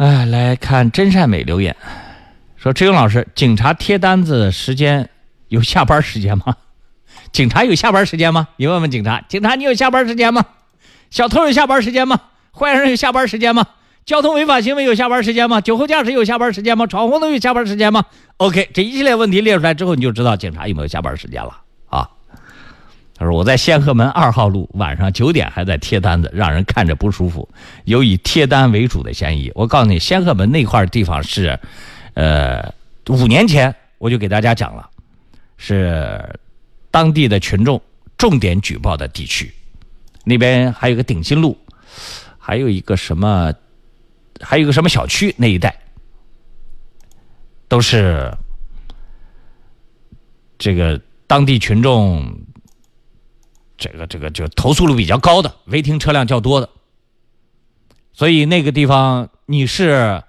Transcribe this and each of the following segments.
哎，来看真善美留言，说志勇老师，警察贴单子时间有下班时间吗？警察有下班时间吗？你问问警察，警察你有下班时间吗？小偷有下班时间吗？坏人有下班时间吗？交通违法行为有下班时间吗？酒后驾驶有下班时间吗？闯红灯有下班时间吗？OK，这一系列问题列出来之后，你就知道警察有没有下班时间了。我在仙河门二号路，晚上九点还在贴单子，让人看着不舒服，有以贴单为主的嫌疑。我告诉你，仙河门那块地方是，呃，五年前我就给大家讲了，是当地的群众重点举报的地区。那边还有个鼎新路，还有一个什么，还有个什么小区那一带，都是这个当地群众，这个这个就投诉率比较高的，违停车辆较多的，所以那个地方你是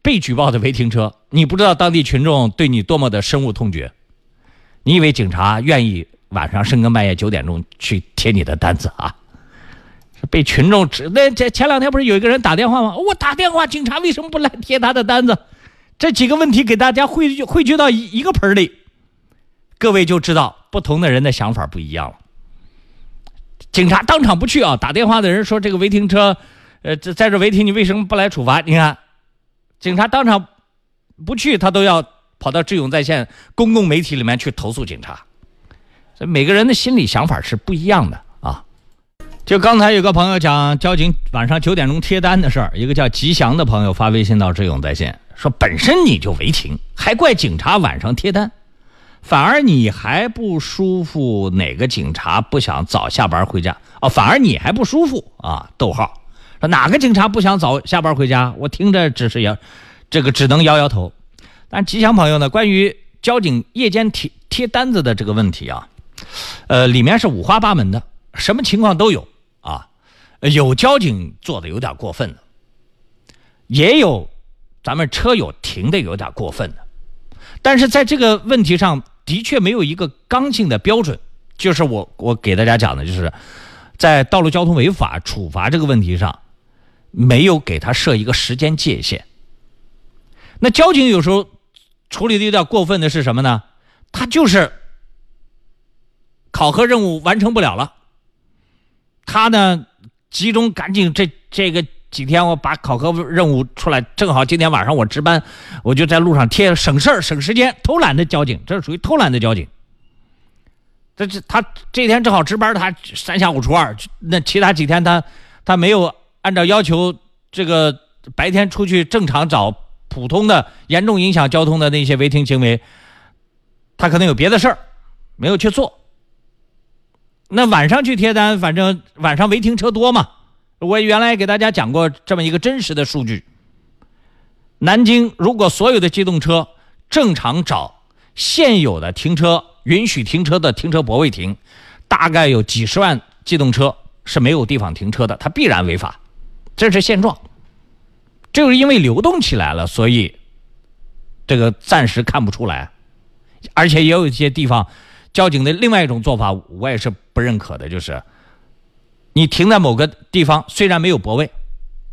被举报的违停车，你不知道当地群众对你多么的深恶痛绝，你以为警察愿意？晚上深更半夜九点钟去贴你的单子啊，被群众指那这前两天不是有一个人打电话吗？我打电话，警察为什么不来贴他的单子？这几个问题给大家汇聚汇聚到一一个盆里，各位就知道不同的人的想法不一样了。警察当场不去啊，打电话的人说这个违停车，呃，这在这违停你为什么不来处罚？你看，警察当场不去，他都要跑到智勇在线公共媒体里面去投诉警察。这每个人的心理想法是不一样的啊！就刚才有个朋友讲交警晚上九点钟贴单的事儿，一个叫吉祥的朋友发微信到志勇在线说：“本身你就违停，还怪警察晚上贴单，反而你还不舒服。哪个警察不想早下班回家？哦，反而你还不舒服啊？逗号，说哪个警察不想早下班回家？我听着只是摇，这个只能摇摇头。但吉祥朋友呢，关于交警夜间贴贴单子的这个问题啊。”呃，里面是五花八门的，什么情况都有啊。有交警做的有点过分的，也有咱们车友停的有点过分的。但是在这个问题上的确没有一个刚性的标准，就是我我给大家讲的，就是在道路交通违法处罚这个问题上，没有给他设一个时间界限。那交警有时候处理的有点过分的是什么呢？他就是。考核任务完成不了了，他呢集中赶紧这这个几天我把考核任务出来，正好今天晚上我值班，我就在路上贴省事儿省时间，偷懒的交警，这是属于偷懒的交警。这这他这天正好值班，他三下五除二，那其他几天他他没有按照要求这个白天出去正常找普通的严重影响交通的那些违停行为，他可能有别的事儿没有去做。那晚上去贴单，反正晚上违停车多嘛。我原来给大家讲过这么一个真实的数据：南京如果所有的机动车正常找现有的停车允许停车的停车泊位停，大概有几十万机动车是没有地方停车的，它必然违法，这是现状。就是因为流动起来了，所以这个暂时看不出来，而且也有一些地方。交警的另外一种做法，我也是不认可的，就是你停在某个地方，虽然没有泊位，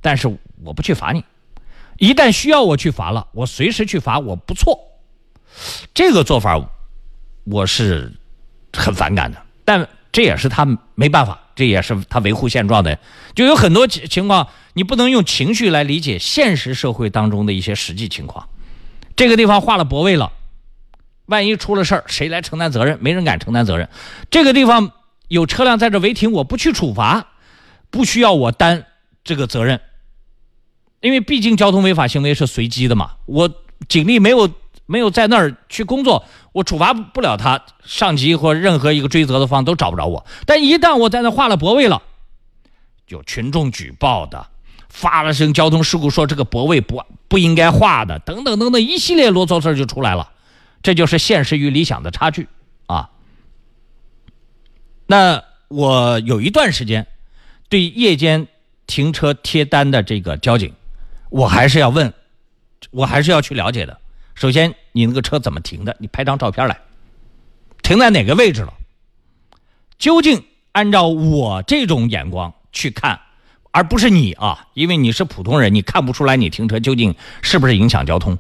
但是我不去罚你。一旦需要我去罚了，我随时去罚，我不错。这个做法我是很反感的，但这也是他没办法，这也是他维护现状的。就有很多情况，你不能用情绪来理解现实社会当中的一些实际情况。这个地方划了泊位了。万一出了事儿，谁来承担责任？没人敢承担责任。这个地方有车辆在这违停，我不去处罚，不需要我担这个责任，因为毕竟交通违法行为是随机的嘛。我警力没有没有在那儿去工作，我处罚不了他，上级或任何一个追责的方都找不着我。但一旦我在那划了泊位了，有群众举报的，发了声交通事故，说这个泊位不不应该划的，等等等等，一系列啰嗦事就出来了。这就是现实与理想的差距！那我有一段时间对夜间停车贴单的这个交警，我还是要问，我还是要去了解的。首先，你那个车怎么停的？你拍张照片来，停在哪个位置了？究竟按照我这种眼光去看，而不是你啊，因为你是普通人，你看不出来你停车究竟是不是影响交通。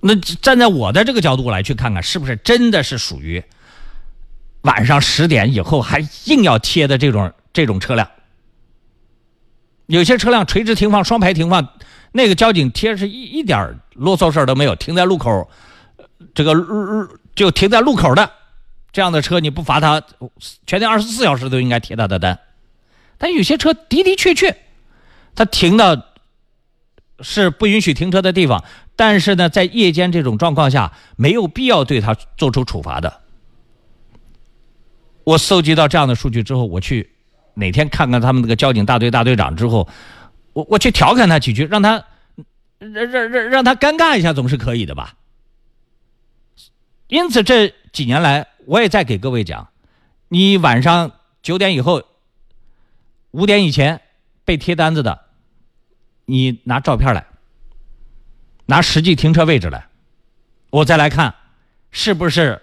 那站在我的这个角度来去看看，是不是真的是属于晚上十点以后还硬要贴的这种这种车辆？有些车辆垂直停放、双排停放，那个交警贴是一一点啰嗦事儿都没有，停在路口，这个就停在路口的这样的车，你不罚他，全天二十四小时都应该贴他的单。但有些车的的确确，他停的是不允许停车的地方，但是呢，在夜间这种状况下，没有必要对他做出处罚的。我搜集到这样的数据之后，我去哪天看看他们那个交警大队大队长之后，我我去调侃他几句，让他让让让让他尴尬一下，总是可以的吧？因此这几年来，我也在给各位讲，你晚上九点以后。五点以前被贴单子的，你拿照片来，拿实际停车位置来，我再来看，是不是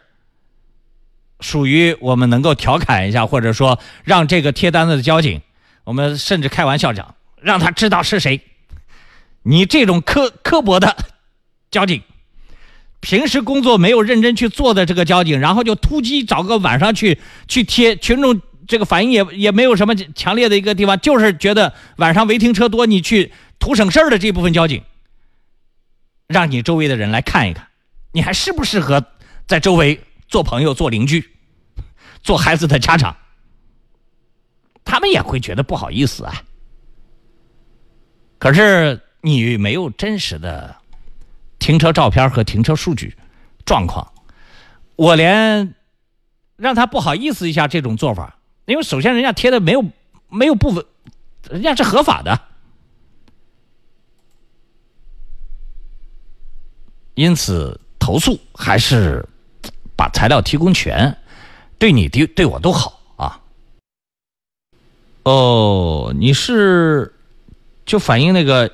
属于我们能够调侃一下，或者说让这个贴单子的交警，我们甚至开玩笑讲，让他知道是谁。你这种刻刻薄的交警，平时工作没有认真去做的这个交警，然后就突击找个晚上去去贴群众。这个反应也也没有什么强烈的一个地方，就是觉得晚上违停车多，你去图省事儿的这部分交警，让你周围的人来看一看，你还适不适合在周围做朋友、做邻居、做孩子的家长？他们也会觉得不好意思啊。可是你没有真实的停车照片和停车数据状况，我连让他不好意思一下这种做法。因为首先，人家贴的没有没有部分，人家是合法的，因此投诉还是把材料提供全，对你对对我都好啊。哦，你是就反映那个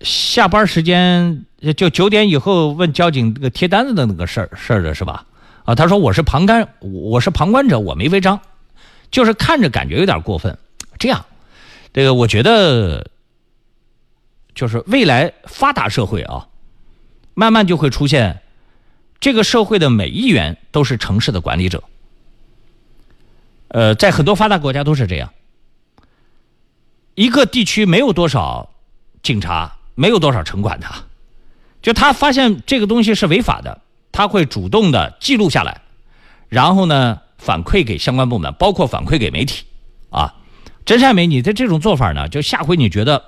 下班时间就九点以后问交警那个贴单子的那个事儿事儿的是吧？啊，他说我是旁观，我是旁观者，我没违章。就是看着感觉有点过分，这样，这个我觉得，就是未来发达社会啊，慢慢就会出现，这个社会的每一员都是城市的管理者。呃，在很多发达国家都是这样，一个地区没有多少警察，没有多少城管的，就他发现这个东西是违法的，他会主动的记录下来，然后呢。反馈给相关部门，包括反馈给媒体，啊，真善美，你的这种做法呢，就下回你觉得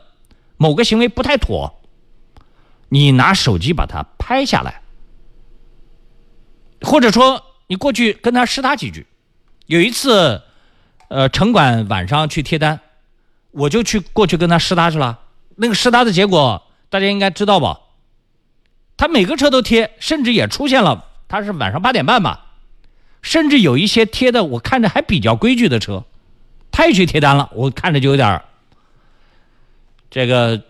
某个行为不太妥，你拿手机把它拍下来，或者说你过去跟他试他几句。有一次，呃，城管晚上去贴单，我就去过去跟他试他去了。那个试他的结果，大家应该知道吧？他每个车都贴，甚至也出现了，他是晚上八点半吧。甚至有一些贴的，我看着还比较规矩的车，他也去贴单了，我看着就有点儿这个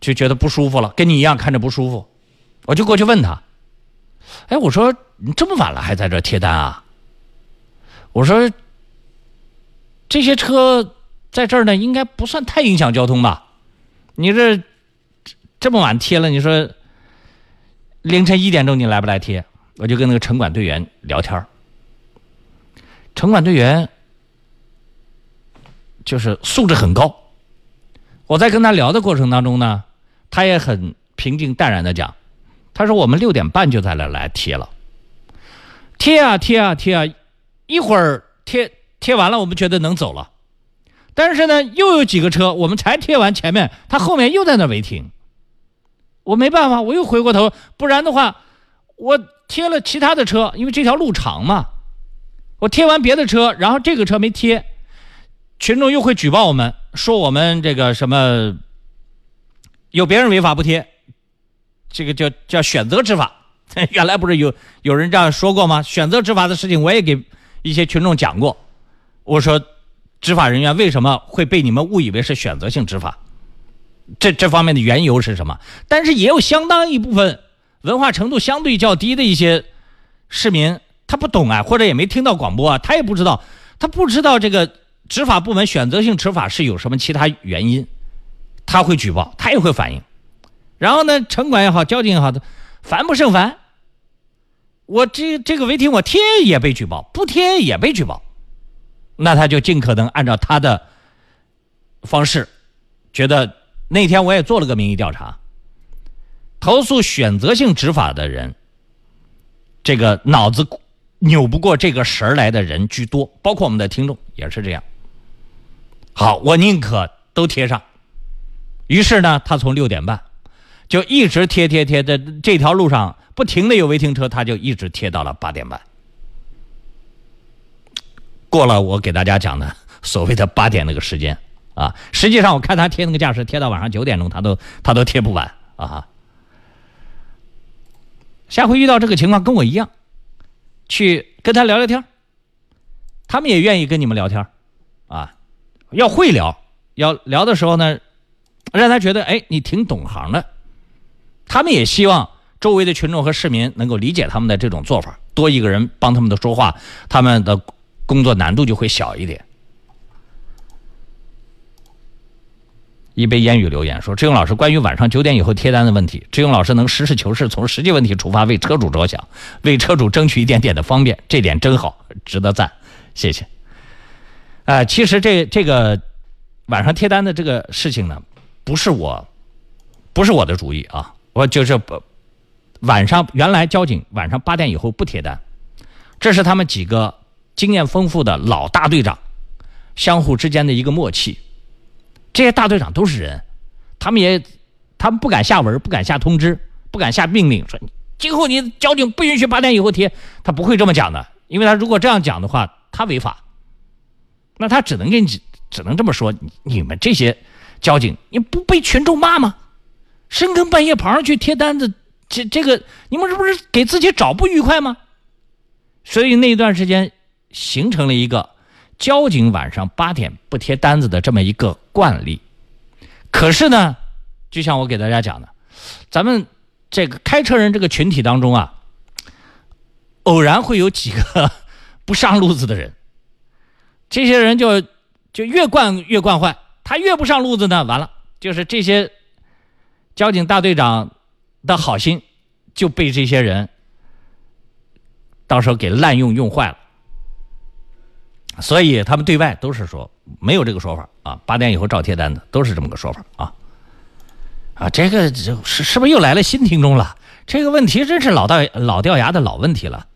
就觉得不舒服了，跟你一样看着不舒服，我就过去问他，哎，我说你这么晚了还在这贴单啊？我说这些车在这儿呢，应该不算太影响交通吧？你这这么晚贴了，你说凌晨一点钟你来不来贴？我就跟那个城管队员聊天城管队员就是素质很高。我在跟他聊的过程当中呢，他也很平静淡然的讲：“他说我们六点半就在那来贴了，贴啊贴啊贴啊，一会儿贴贴完了，我们觉得能走了。但是呢，又有几个车，我们才贴完前面，他后面又在那违停。我没办法，我又回过头，不然的话，我贴了其他的车，因为这条路长嘛。”我贴完别的车，然后这个车没贴，群众又会举报我们，说我们这个什么有别人违法不贴，这个叫叫选择执法。原来不是有有人这样说过吗？选择执法的事情，我也给一些群众讲过。我说，执法人员为什么会被你们误以为是选择性执法？这这方面的缘由是什么？但是也有相当一部分文化程度相对较低的一些市民。他不懂啊，或者也没听到广播啊，他也不知道，他不知道这个执法部门选择性执法是有什么其他原因，他会举报，他也会反映。然后呢，城管也好，交警也好，烦不胜烦。我这这个违停我贴也被举报，不贴也被举报，那他就尽可能按照他的方式，觉得那天我也做了个民意调查，投诉选择性执法的人，这个脑子扭不过这个神来的人居多，包括我们的听众也是这样。好，我宁可都贴上。于是呢，他从六点半就一直贴贴贴的这条路上。不停的有违停车，他就一直贴到了八点半，过了我给大家讲的 所谓的八点那个时间啊，实际上我看他贴那个架势，贴到晚上九点钟，他都他都贴不完啊。下回遇到这个情况，跟我一样，去跟他聊聊天他们也愿意跟你们聊天啊，要会聊，要聊的时候呢，让他觉得哎，你挺懂行的，他们也希望。周围的群众和市民能够理解他们的这种做法，多一个人帮他们的说话，他们的工作难度就会小一点。一杯烟雨留言说：“志勇老师，关于晚上九点以后贴单的问题，志勇老师能实事求是，从实际问题出发，为车主着想，为车主争取一点点的方便，这点真好，值得赞，谢谢。”啊，其实这这个晚上贴单的这个事情呢，不是我，不是我的主意啊，我就是不。晚上原来交警晚上八点以后不贴单，这是他们几个经验丰富的老大队长相互之间的一个默契。这些大队长都是人，他们也他们不敢下文，不敢下通知，不敢下命令，说今后你交警不允许八点以后贴，他不会这么讲的，因为他如果这样讲的话，他违法。那他只能给你只能这么说，你们这些交警，你不被群众骂吗？深更半夜跑上去贴单子。这这个你们这不是给自己找不愉快吗？所以那段时间形成了一个交警晚上八点不贴单子的这么一个惯例。可是呢，就像我给大家讲的，咱们这个开车人这个群体当中啊，偶然会有几个 不上路子的人，这些人就就越惯越惯坏，他越不上路子呢，完了就是这些交警大队长。的好心就被这些人到时候给滥用用坏了，所以他们对外都是说没有这个说法啊，八点以后照贴单子都是这么个说法啊啊，这个是是不是又来了新听众了？这个问题真是老掉老掉牙的老问题了。